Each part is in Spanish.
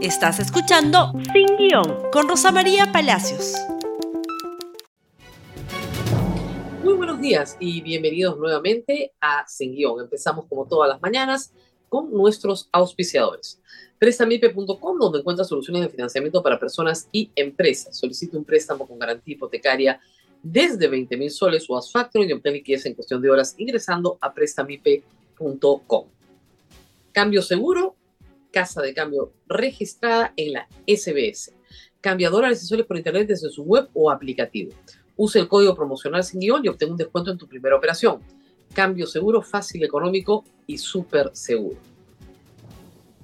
Estás escuchando Sin Guión con Rosa María Palacios. Muy buenos días y bienvenidos nuevamente a Sin Guión. Empezamos como todas las mañanas con nuestros auspiciadores. Prestamipe.com, donde encuentra soluciones de financiamiento para personas y empresas. Solicita un préstamo con garantía hipotecaria desde 20 mil soles o as y obtén liquidez en cuestión de horas ingresando a prestamipe.com. Cambio seguro, casa de cambio registrada en la SBS. Cambia dólares y soles por internet desde su web o aplicativo. Use el código promocional sin guion y obtén un descuento en tu primera operación. Cambio seguro, fácil, económico y súper seguro.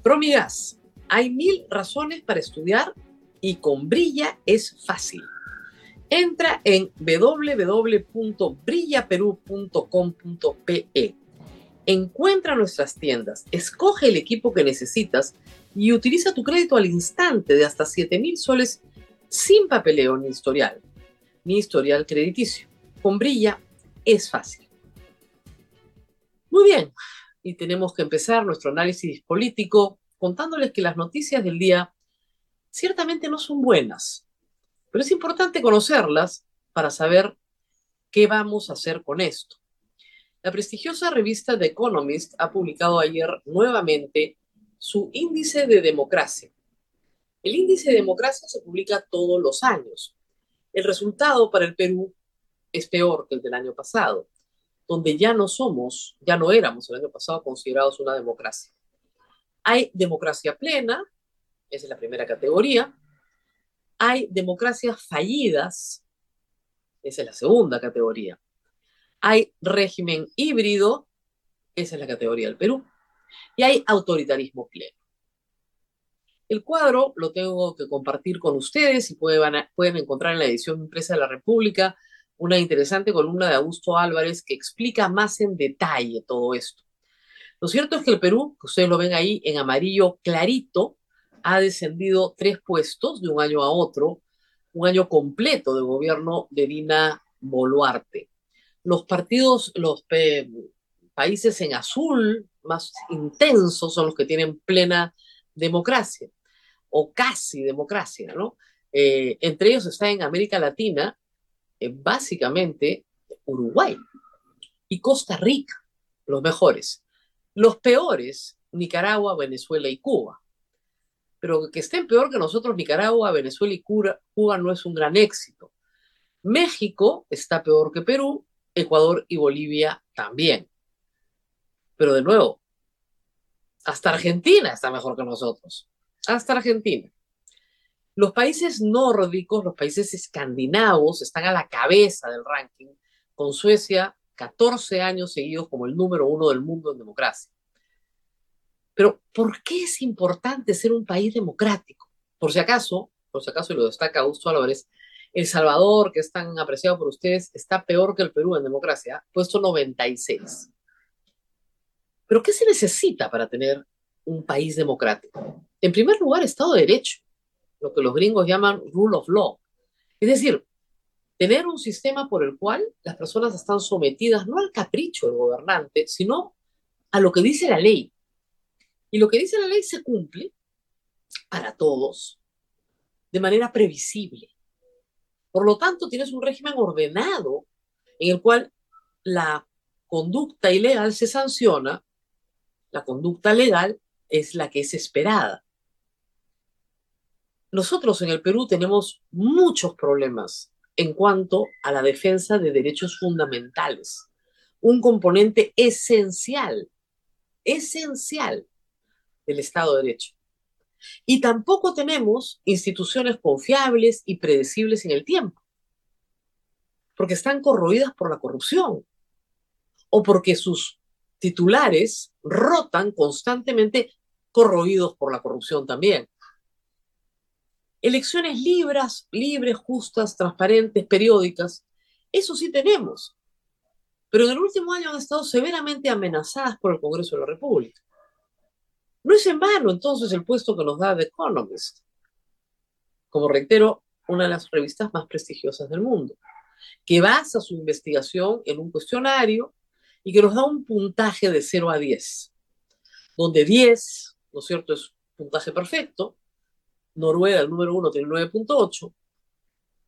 Promigas. Hay mil razones para estudiar y con Brilla es fácil. Entra en www.brillaperú.com.pe Encuentra nuestras tiendas, escoge el equipo que necesitas y utiliza tu crédito al instante de hasta 7 mil soles sin papeleo ni historial, ni historial crediticio. Con Brilla es fácil. Muy bien, y tenemos que empezar nuestro análisis político contándoles que las noticias del día ciertamente no son buenas, pero es importante conocerlas para saber qué vamos a hacer con esto. La prestigiosa revista The Economist ha publicado ayer nuevamente su índice de democracia. El índice de democracia se publica todos los años. El resultado para el Perú es peor que el del año pasado, donde ya no somos, ya no éramos el año pasado considerados una democracia. Hay democracia plena, esa es la primera categoría. Hay democracias fallidas, esa es la segunda categoría. Hay régimen híbrido, esa es la categoría del Perú, y hay autoritarismo pleno. El cuadro lo tengo que compartir con ustedes y pueden, pueden encontrar en la edición impresa de la República una interesante columna de Augusto Álvarez que explica más en detalle todo esto. Lo cierto es que el Perú, que ustedes lo ven ahí en amarillo clarito, ha descendido tres puestos de un año a otro, un año completo de gobierno de Dina Boluarte los partidos, los países en azul más intensos son los que tienen plena democracia o casi democracia, ¿no? Eh, entre ellos está en América Latina, eh, básicamente Uruguay y Costa Rica, los mejores. Los peores, Nicaragua, Venezuela y Cuba. Pero que estén peor que nosotros, Nicaragua, Venezuela y Cuba no es un gran éxito. México está peor que Perú Ecuador y Bolivia también. Pero de nuevo, hasta Argentina está mejor que nosotros. Hasta Argentina. Los países nórdicos, los países escandinavos, están a la cabeza del ranking, con Suecia 14 años seguidos como el número uno del mundo en democracia. Pero, ¿por qué es importante ser un país democrático? Por si acaso, por si acaso, y lo destaca Augusto Álvarez, el Salvador, que es tan apreciado por ustedes, está peor que el Perú en democracia, puesto 96. Pero ¿qué se necesita para tener un país democrático? En primer lugar, Estado de Derecho, lo que los gringos llaman rule of law. Es decir, tener un sistema por el cual las personas están sometidas no al capricho del gobernante, sino a lo que dice la ley. Y lo que dice la ley se cumple para todos de manera previsible. Por lo tanto, tienes un régimen ordenado en el cual la conducta ilegal se sanciona, la conducta legal es la que es esperada. Nosotros en el Perú tenemos muchos problemas en cuanto a la defensa de derechos fundamentales, un componente esencial, esencial del Estado de Derecho. Y tampoco tenemos instituciones confiables y predecibles en el tiempo, porque están corroídas por la corrupción o porque sus titulares rotan constantemente corroídos por la corrupción también. Elecciones libres, libres, justas, transparentes, periódicas, eso sí tenemos, pero en el último año han estado severamente amenazadas por el Congreso de la República. No es en vano entonces el puesto que nos da The Economist, como reitero, una de las revistas más prestigiosas del mundo, que basa su investigación en un cuestionario y que nos da un puntaje de 0 a 10, donde 10, ¿no es cierto?, es puntaje perfecto, Noruega, el número uno, tiene 9.8,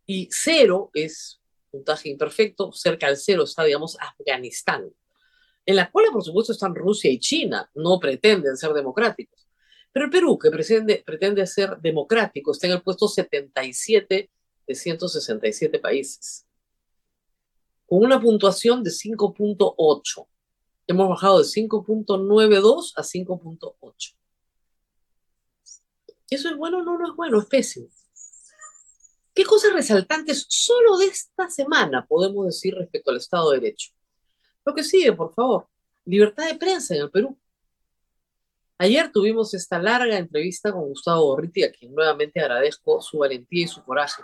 y cero es puntaje imperfecto, cerca del cero está, digamos, Afganistán. En la cual, por supuesto, están Rusia y China, no pretenden ser democráticos. Pero el Perú, que pretende, pretende ser democrático, está en el puesto 77 de 167 países, con una puntuación de 5.8. Hemos bajado de 5.92 a 5.8. ¿Eso es bueno? No, no es bueno, es pésimo. ¿Qué cosas resaltantes solo de esta semana podemos decir respecto al Estado de Derecho? Lo que sigue, por favor. Libertad de prensa en el Perú. Ayer tuvimos esta larga entrevista con Gustavo Gorriti, a quien nuevamente agradezco su valentía y su coraje.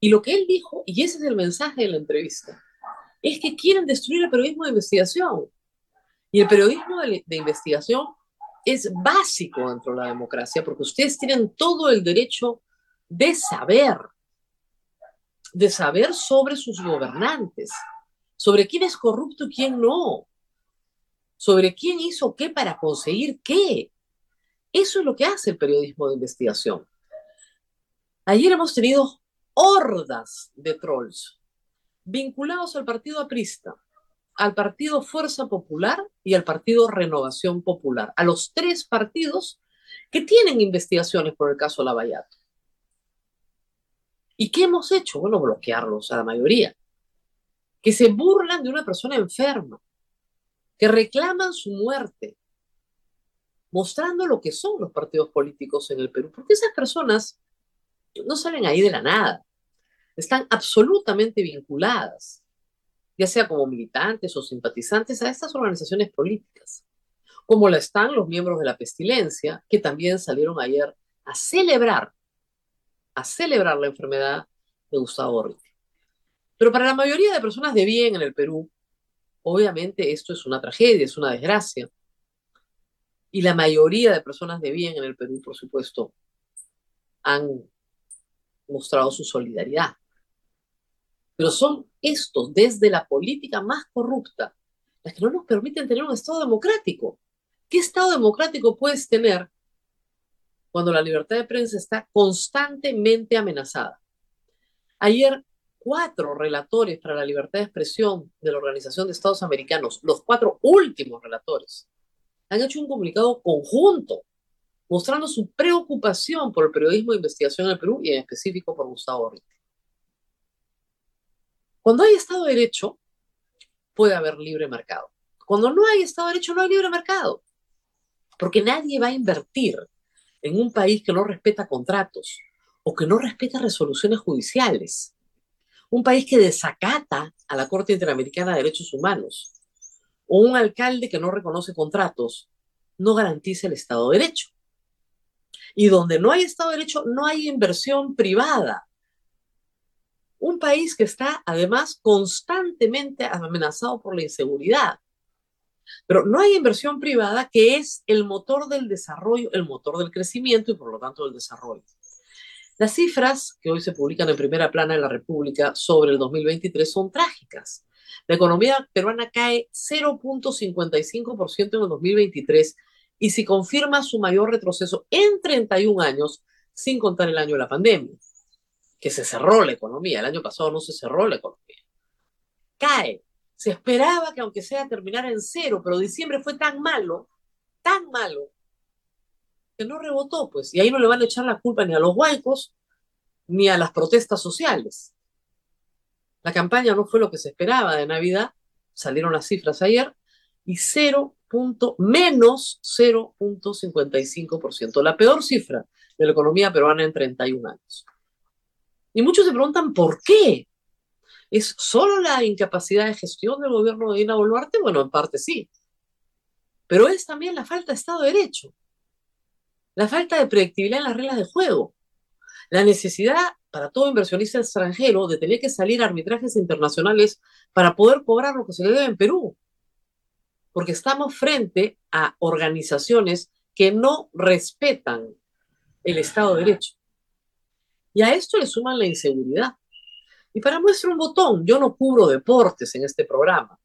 Y lo que él dijo, y ese es el mensaje de la entrevista, es que quieren destruir el periodismo de investigación. Y el periodismo de, de investigación es básico dentro de la democracia porque ustedes tienen todo el derecho de saber, de saber sobre sus gobernantes, sobre quién es corrupto y quién no, sobre quién hizo qué para conseguir qué. Eso es lo que hace el periodismo de investigación. Ayer hemos tenido hordas de trolls vinculados al partido aprista, al partido Fuerza Popular y al partido Renovación Popular, a los tres partidos que tienen investigaciones por el caso Lavallato. ¿Y qué hemos hecho? Bueno, bloquearlos a la mayoría. Que se burlan de una persona enferma, que reclaman su muerte, mostrando lo que son los partidos políticos en el Perú. Porque esas personas no salen ahí de la nada. Están absolutamente vinculadas, ya sea como militantes o simpatizantes, a estas organizaciones políticas. Como la están los miembros de la pestilencia, que también salieron ayer a celebrar a celebrar la enfermedad de Gustavo. Pero para la mayoría de personas de bien en el Perú, obviamente esto es una tragedia, es una desgracia. Y la mayoría de personas de bien en el Perú, por supuesto, han mostrado su solidaridad. Pero son estos, desde la política más corrupta, las que no nos permiten tener un Estado democrático. ¿Qué Estado democrático puedes tener cuando la libertad de prensa está constantemente amenazada. Ayer, cuatro relatores para la libertad de expresión de la Organización de Estados Americanos, los cuatro últimos relatores, han hecho un comunicado conjunto mostrando su preocupación por el periodismo de investigación en el Perú y en específico por Gustavo Orriti. Cuando hay Estado de Derecho, puede haber libre mercado. Cuando no hay Estado de Derecho, no hay libre mercado. Porque nadie va a invertir en un país que no respeta contratos o que no respeta resoluciones judiciales, un país que desacata a la Corte Interamericana de Derechos Humanos, o un alcalde que no reconoce contratos, no garantiza el Estado de Derecho. Y donde no hay Estado de Derecho, no hay inversión privada. Un país que está además constantemente amenazado por la inseguridad. Pero no hay inversión privada que es el motor del desarrollo, el motor del crecimiento y por lo tanto del desarrollo. Las cifras que hoy se publican en primera plana de la República sobre el 2023 son trágicas. La economía peruana cae 0.55% en el 2023 y se confirma su mayor retroceso en 31 años, sin contar el año de la pandemia, que se cerró la economía. El año pasado no se cerró la economía. Cae se esperaba que aunque sea terminar en cero, pero diciembre fue tan malo, tan malo, que no rebotó, pues. Y ahí no le van a echar la culpa ni a los huaicos, ni a las protestas sociales. La campaña no fue lo que se esperaba de Navidad, salieron las cifras ayer, y 0. menos 0.55%, la peor cifra de la economía peruana en 31 años. Y muchos se preguntan por qué. ¿Es solo la incapacidad de gestión del gobierno de Dina Boluarte? Bueno, en parte sí. Pero es también la falta de Estado de Derecho, la falta de predictibilidad en las reglas de juego, la necesidad para todo inversionista extranjero de tener que salir a arbitrajes internacionales para poder cobrar lo que se le debe en Perú. Porque estamos frente a organizaciones que no respetan el Estado de Derecho. Y a esto le suman la inseguridad. Y para muestra un botón, yo no cubro deportes en este programa,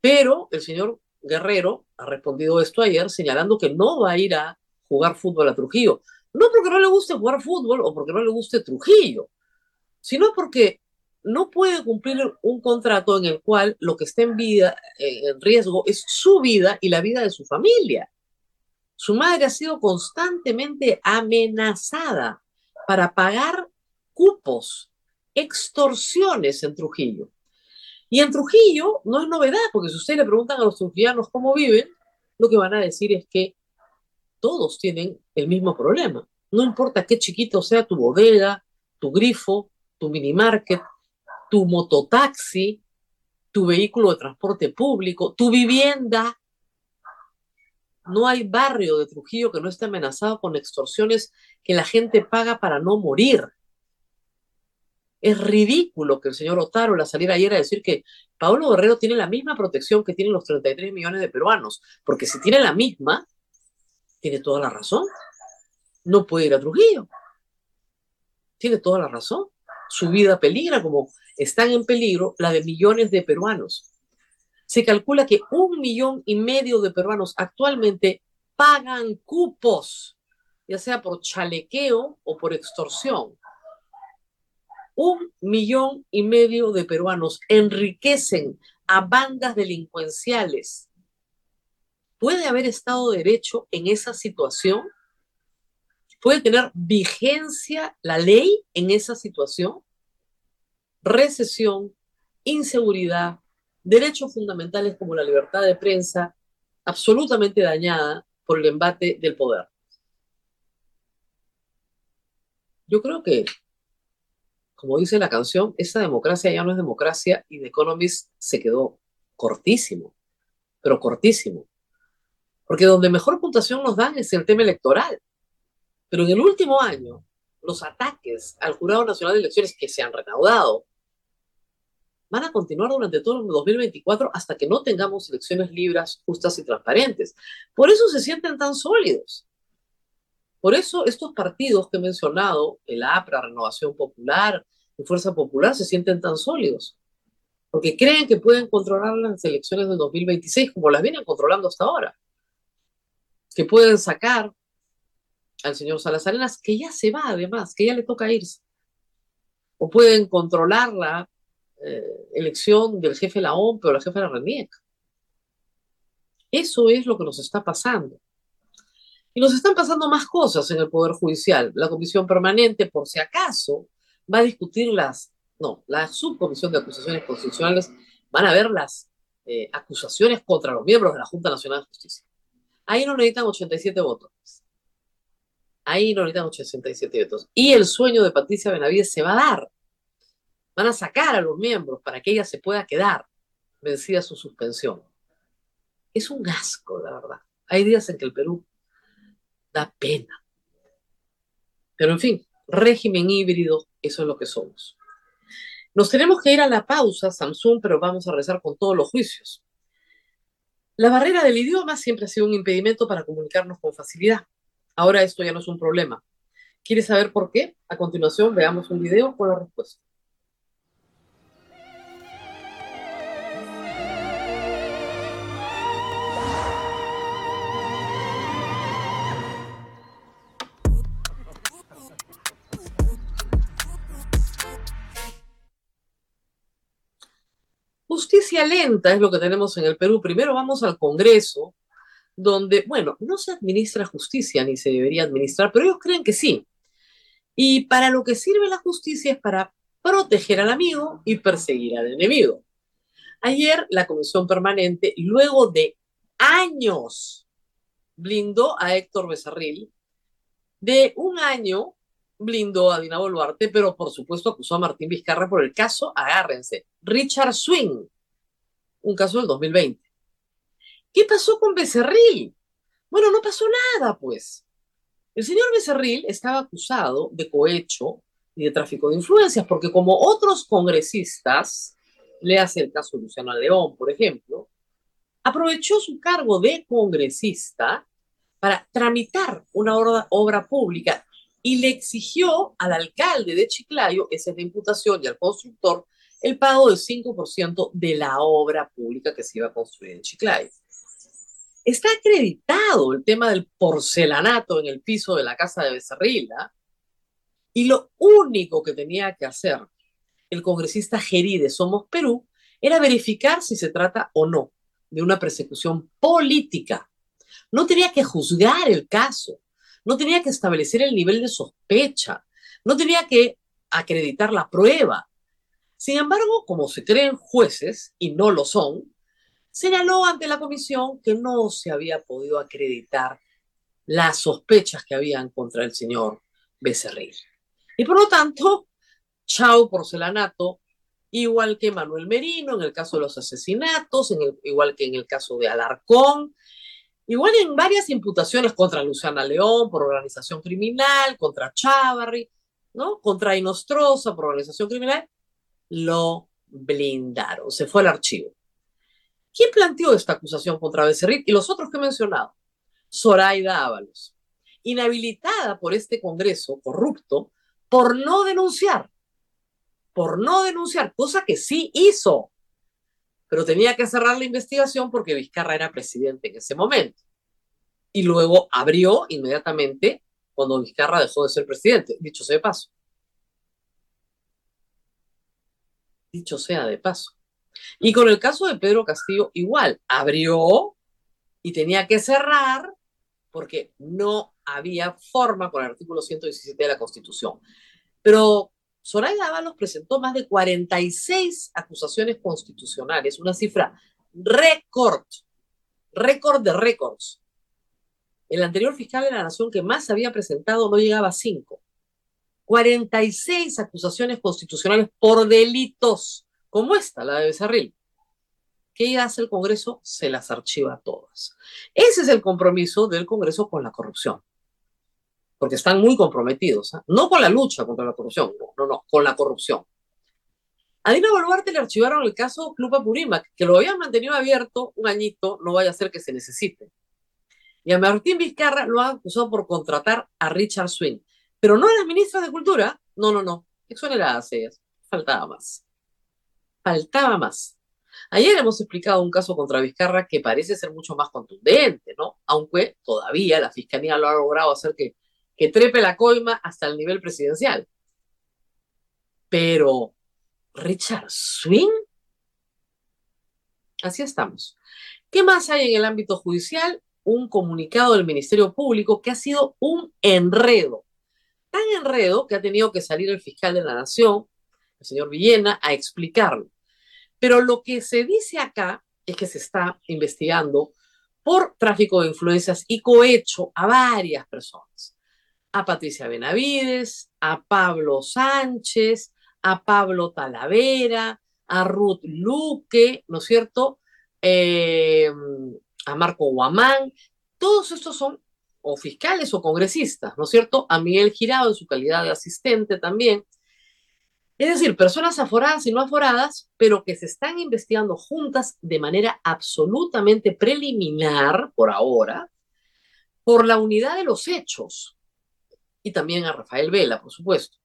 pero el señor Guerrero ha respondido esto ayer señalando que no va a ir a jugar fútbol a Trujillo. No porque no le guste jugar fútbol o porque no le guste Trujillo, sino porque no puede cumplir un contrato en el cual lo que está en vida, eh, en riesgo, es su vida y la vida de su familia. Su madre ha sido constantemente amenazada para pagar cupos, extorsiones en Trujillo. Y en Trujillo no es novedad, porque si ustedes le preguntan a los trujillanos cómo viven, lo que van a decir es que todos tienen el mismo problema. No importa qué chiquito sea tu bodega, tu grifo, tu mini market, tu mototaxi, tu vehículo de transporte público, tu vivienda. No hay barrio de Trujillo que no esté amenazado con extorsiones que la gente paga para no morir. Es ridículo que el señor Otaro la saliera ayer a decir que Pablo Guerrero tiene la misma protección que tienen los 33 millones de peruanos, porque si tiene la misma, tiene toda la razón. No puede ir a Trujillo. Tiene toda la razón. Su vida peligra como están en peligro la de millones de peruanos. Se calcula que un millón y medio de peruanos actualmente pagan cupos, ya sea por chalequeo o por extorsión. Un millón y medio de peruanos enriquecen a bandas delincuenciales. ¿Puede haber Estado de Derecho en esa situación? ¿Puede tener vigencia la ley en esa situación? recesión, inseguridad, derechos fundamentales como la libertad de prensa, absolutamente dañada por el embate del poder. Yo creo que, como dice la canción, esa democracia ya no es democracia y The Economist se quedó cortísimo, pero cortísimo. Porque donde mejor puntuación nos dan es el tema electoral. Pero en el último año, los ataques al Jurado Nacional de Elecciones que se han recaudado van a continuar durante todo el 2024 hasta que no tengamos elecciones libres, justas y transparentes. Por eso se sienten tan sólidos. Por eso estos partidos que he mencionado, el APRA, Renovación Popular y Fuerza Popular, se sienten tan sólidos. Porque creen que pueden controlar las elecciones del 2026 como las vienen controlando hasta ahora. Que pueden sacar al señor Salazar que ya se va además, que ya le toca irse. O pueden controlarla eh, elección del jefe de la OMP o la jefe de la RENIEC. Eso es lo que nos está pasando. Y nos están pasando más cosas en el Poder Judicial. La Comisión Permanente, por si acaso, va a discutir las, no, la Subcomisión de Acusaciones Constitucionales, van a ver las eh, acusaciones contra los miembros de la Junta Nacional de Justicia. Ahí no necesitan 87 votos. Ahí no necesitan 87 votos. Y el sueño de Patricia Benavides se va a dar. Van a sacar a los miembros para que ella se pueda quedar vencida su suspensión. Es un asco, la verdad. Hay días en que el Perú da pena. Pero en fin, régimen híbrido, eso es lo que somos. Nos tenemos que ir a la pausa, Samsung, pero vamos a rezar con todos los juicios. La barrera del idioma siempre ha sido un impedimento para comunicarnos con facilidad. Ahora esto ya no es un problema. ¿Quieres saber por qué? A continuación veamos un video con la respuesta. Justicia lenta es lo que tenemos en el Perú. Primero vamos al Congreso, donde, bueno, no se administra justicia ni se debería administrar, pero ellos creen que sí. Y para lo que sirve la justicia es para proteger al amigo y perseguir al enemigo. Ayer la Comisión Permanente, luego de años, blindó a Héctor Becerril. De un año blindó a Dina Boluarte, pero por supuesto acusó a Martín Vizcarra por el caso, agárrense, Richard Swing, un caso del 2020. ¿Qué pasó con Becerril? Bueno, no pasó nada, pues. El señor Becerril estaba acusado de cohecho y de tráfico de influencias, porque como otros congresistas, le hace el caso Luciano León, por ejemplo, aprovechó su cargo de congresista para tramitar una obra pública y le exigió al alcalde de Chiclayo, esa es la imputación, y al constructor, el pago del 5% de la obra pública que se iba a construir en Chiclayo. Está acreditado el tema del porcelanato en el piso de la casa de Becerril, y lo único que tenía que hacer el congresista Gerí de Somos Perú era verificar si se trata o no de una persecución política. No tenía que juzgar el caso, no tenía que establecer el nivel de sospecha, no tenía que acreditar la prueba. Sin embargo, como se creen jueces y no lo son, señaló ante la comisión que no se había podido acreditar las sospechas que habían contra el señor Becerril. Y por lo tanto, chau porcelanato, igual que Manuel Merino en el caso de los asesinatos, igual que en el caso de Alarcón, igual en varias imputaciones contra Luciana León por organización criminal, contra Chávarri, ¿no? Contra Inostroza por organización criminal, lo blindaron, se fue al archivo. ¿Quién planteó esta acusación contra Becerril y los otros que he mencionado? Zoraida Ábalos, inhabilitada por este Congreso corrupto por no denunciar, por no denunciar, cosa que sí hizo, pero tenía que cerrar la investigación porque Vizcarra era presidente en ese momento. Y luego abrió inmediatamente cuando Vizcarra dejó de ser presidente, dicho sea de paso. Dicho sea de paso. Y con el caso de Pedro Castillo, igual, abrió y tenía que cerrar porque no había forma con el artículo 117 de la Constitución. Pero Zoraida Ábalos presentó más de 46 acusaciones constitucionales, una cifra récord, récord de récords. El anterior fiscal de la Nación que más había presentado no llegaba a 5. 46 acusaciones constitucionales por delitos, como esta, la de Becerril. ¿Qué hace el Congreso? Se las archiva todas. Ese es el compromiso del Congreso con la corrupción. Porque están muy comprometidos, ¿ah? no con la lucha contra la corrupción, no, no, no, con la corrupción. A Dina Boluarte le archivaron el caso Club Apurímac, que lo habían mantenido abierto un añito, no vaya a ser que se necesite. Y a Martín Vizcarra lo han acusado por contratar a Richard Swing. Pero no a las ministras de Cultura, no, no, no, exoneradas ellas. Faltaba más. Faltaba más. Ayer hemos explicado un caso contra Vizcarra que parece ser mucho más contundente, ¿no? Aunque todavía la Fiscalía lo ha logrado hacer que, que trepe la coima hasta el nivel presidencial. Pero, Richard Swing, así estamos. ¿Qué más hay en el ámbito judicial? Un comunicado del Ministerio Público que ha sido un enredo. Tan enredo que ha tenido que salir el fiscal de la Nación, el señor Villena, a explicarlo. Pero lo que se dice acá es que se está investigando por tráfico de influencias y cohecho a varias personas. A Patricia Benavides, a Pablo Sánchez, a Pablo Talavera, a Ruth Luque, ¿no es cierto? Eh, a Marco Guamán. Todos estos son o fiscales o congresistas, ¿no es cierto? A Miguel Girado en su calidad de asistente también. Es decir, personas aforadas y no aforadas, pero que se están investigando juntas de manera absolutamente preliminar, por ahora, por la unidad de los hechos. Y también a Rafael Vela, por supuesto.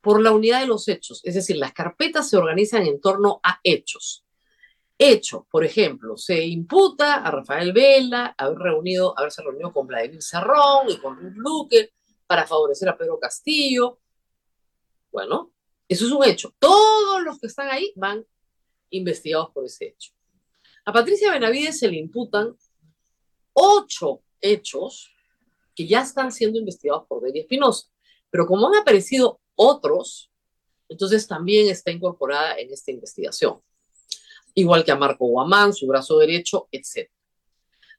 Por la unidad de los hechos. Es decir, las carpetas se organizan en torno a hechos. Hecho, por ejemplo, se imputa a Rafael Vela haber reunido, haberse reunido con Vladimir Cerrón y con Ruth Luque para favorecer a Pedro Castillo. Bueno, eso es un hecho. Todos los que están ahí van investigados por ese hecho. A Patricia Benavides se le imputan ocho hechos que ya están siendo investigados por Delia Espinosa. Pero como han aparecido otros, entonces también está incorporada en esta investigación. Igual que a Marco Guamán, su brazo derecho, etc.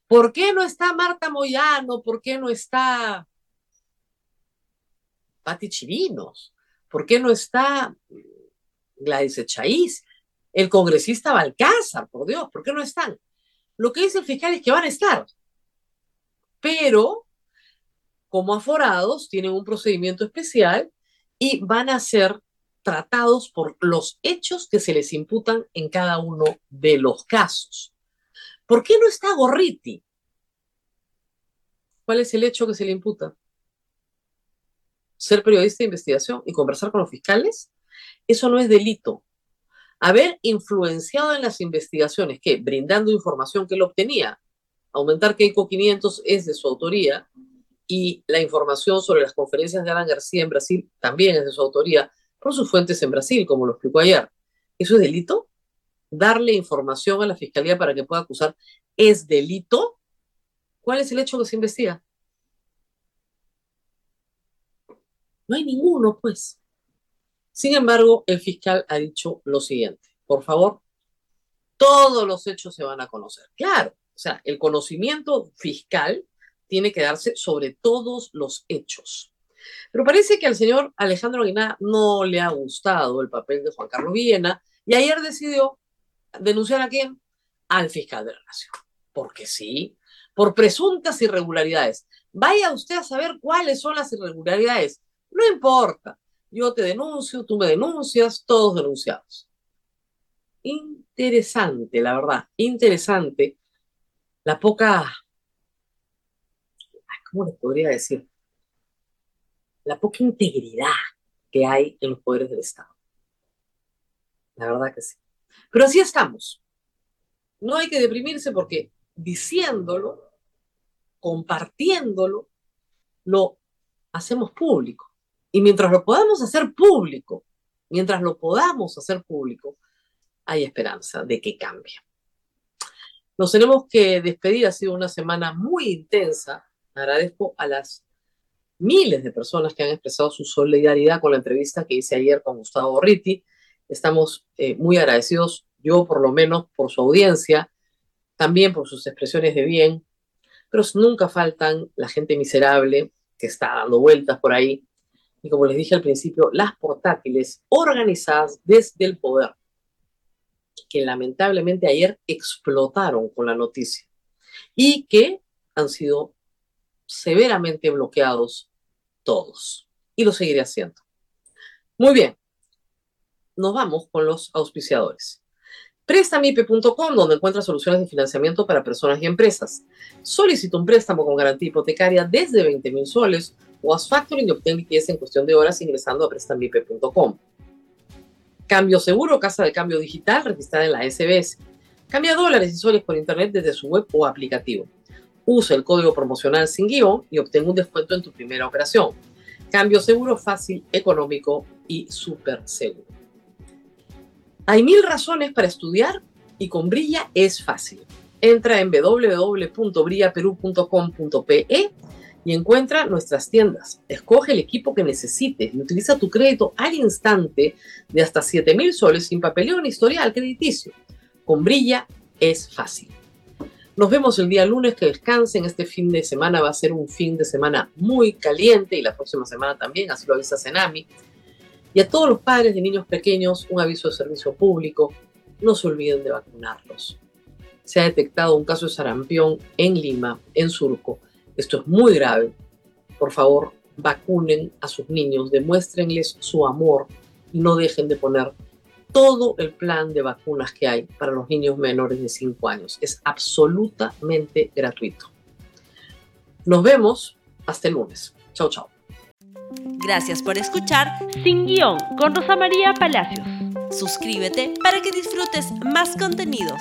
¿Por qué no está Marta Moyano? ¿Por qué no está Pati Chirinos? ¿Por qué no está Gladys Echaíz? El congresista Balcázar, por Dios, ¿por qué no están? Lo que dice el fiscal es que van a estar, pero como aforados tienen un procedimiento especial y van a ser tratados por los hechos que se les imputan en cada uno de los casos. ¿Por qué no está Gorriti? ¿Cuál es el hecho que se le imputa? ser periodista de investigación y conversar con los fiscales, eso no es delito. Haber influenciado en las investigaciones, que brindando información que él obtenía, Aumentar Keiko 500 es de su autoría y la información sobre las conferencias de Alan García en Brasil también es de su autoría por sus fuentes en Brasil, como lo explicó ayer. ¿Eso es delito? ¿Darle información a la fiscalía para que pueda acusar es delito? ¿Cuál es el hecho que se investiga? No hay ninguno, pues. Sin embargo, el fiscal ha dicho lo siguiente. Por favor, todos los hechos se van a conocer. Claro, o sea, el conocimiento fiscal tiene que darse sobre todos los hechos. Pero parece que al señor Alejandro Aguiná no le ha gustado el papel de Juan Carlos Villena y ayer decidió denunciar a quién? Al fiscal de la Nación. Porque sí, por presuntas irregularidades. Vaya usted a saber cuáles son las irregularidades. No importa. Yo te denuncio, tú me denuncias, todos denunciados. Interesante, la verdad, interesante la poca, ¿cómo les podría decir? La poca integridad que hay en los poderes del Estado. La verdad que sí. Pero así estamos. No hay que deprimirse porque diciéndolo, compartiéndolo, lo hacemos público. Y mientras lo podamos hacer público, mientras lo podamos hacer público, hay esperanza de que cambie. Nos tenemos que despedir, ha sido una semana muy intensa. Agradezco a las miles de personas que han expresado su solidaridad con la entrevista que hice ayer con Gustavo Ritti. Estamos eh, muy agradecidos, yo por lo menos, por su audiencia, también por sus expresiones de bien, pero nunca faltan la gente miserable que está dando vueltas por ahí, y como les dije al principio, las portátiles organizadas desde el poder, que lamentablemente ayer explotaron con la noticia y que han sido severamente bloqueados todos. Y lo seguiré haciendo. Muy bien, nos vamos con los auspiciadores. Préstamipe.com, donde encuentras soluciones de financiamiento para personas y empresas. Solicita un préstamo con garantía hipotecaria desde 20 mil soles o haz factoring y obtén liquidez en cuestión de horas ingresando a prestambipe.com. Cambio seguro, casa de cambio digital registrada en la SBS. Cambia dólares y soles por internet desde su web o aplicativo. Usa el código promocional sin guion y obtén un descuento en tu primera operación. Cambio seguro, fácil, económico y súper seguro. Hay mil razones para estudiar y con Brilla es fácil. Entra en www.brillaperú.com.pe y encuentra nuestras tiendas. Escoge el equipo que necesites y utiliza tu crédito al instante de hasta 7 mil soles sin papeleo ni historial crediticio. Con Brilla es fácil. Nos vemos el día lunes, que descansen. Este fin de semana va a ser un fin de semana muy caliente y la próxima semana también, así lo avisa Senami. Y a todos los padres de niños pequeños, un aviso de servicio público, no se olviden de vacunarlos. Se ha detectado un caso de sarampión en Lima, en Surco esto es muy grave. Por favor, vacunen a sus niños, demuéstrenles su amor y no dejen de poner todo el plan de vacunas que hay para los niños menores de 5 años. Es absolutamente gratuito. Nos vemos hasta el lunes. Chao, chao. Gracias por escuchar Sin Guión con Rosa María Palacios. Suscríbete para que disfrutes más contenidos.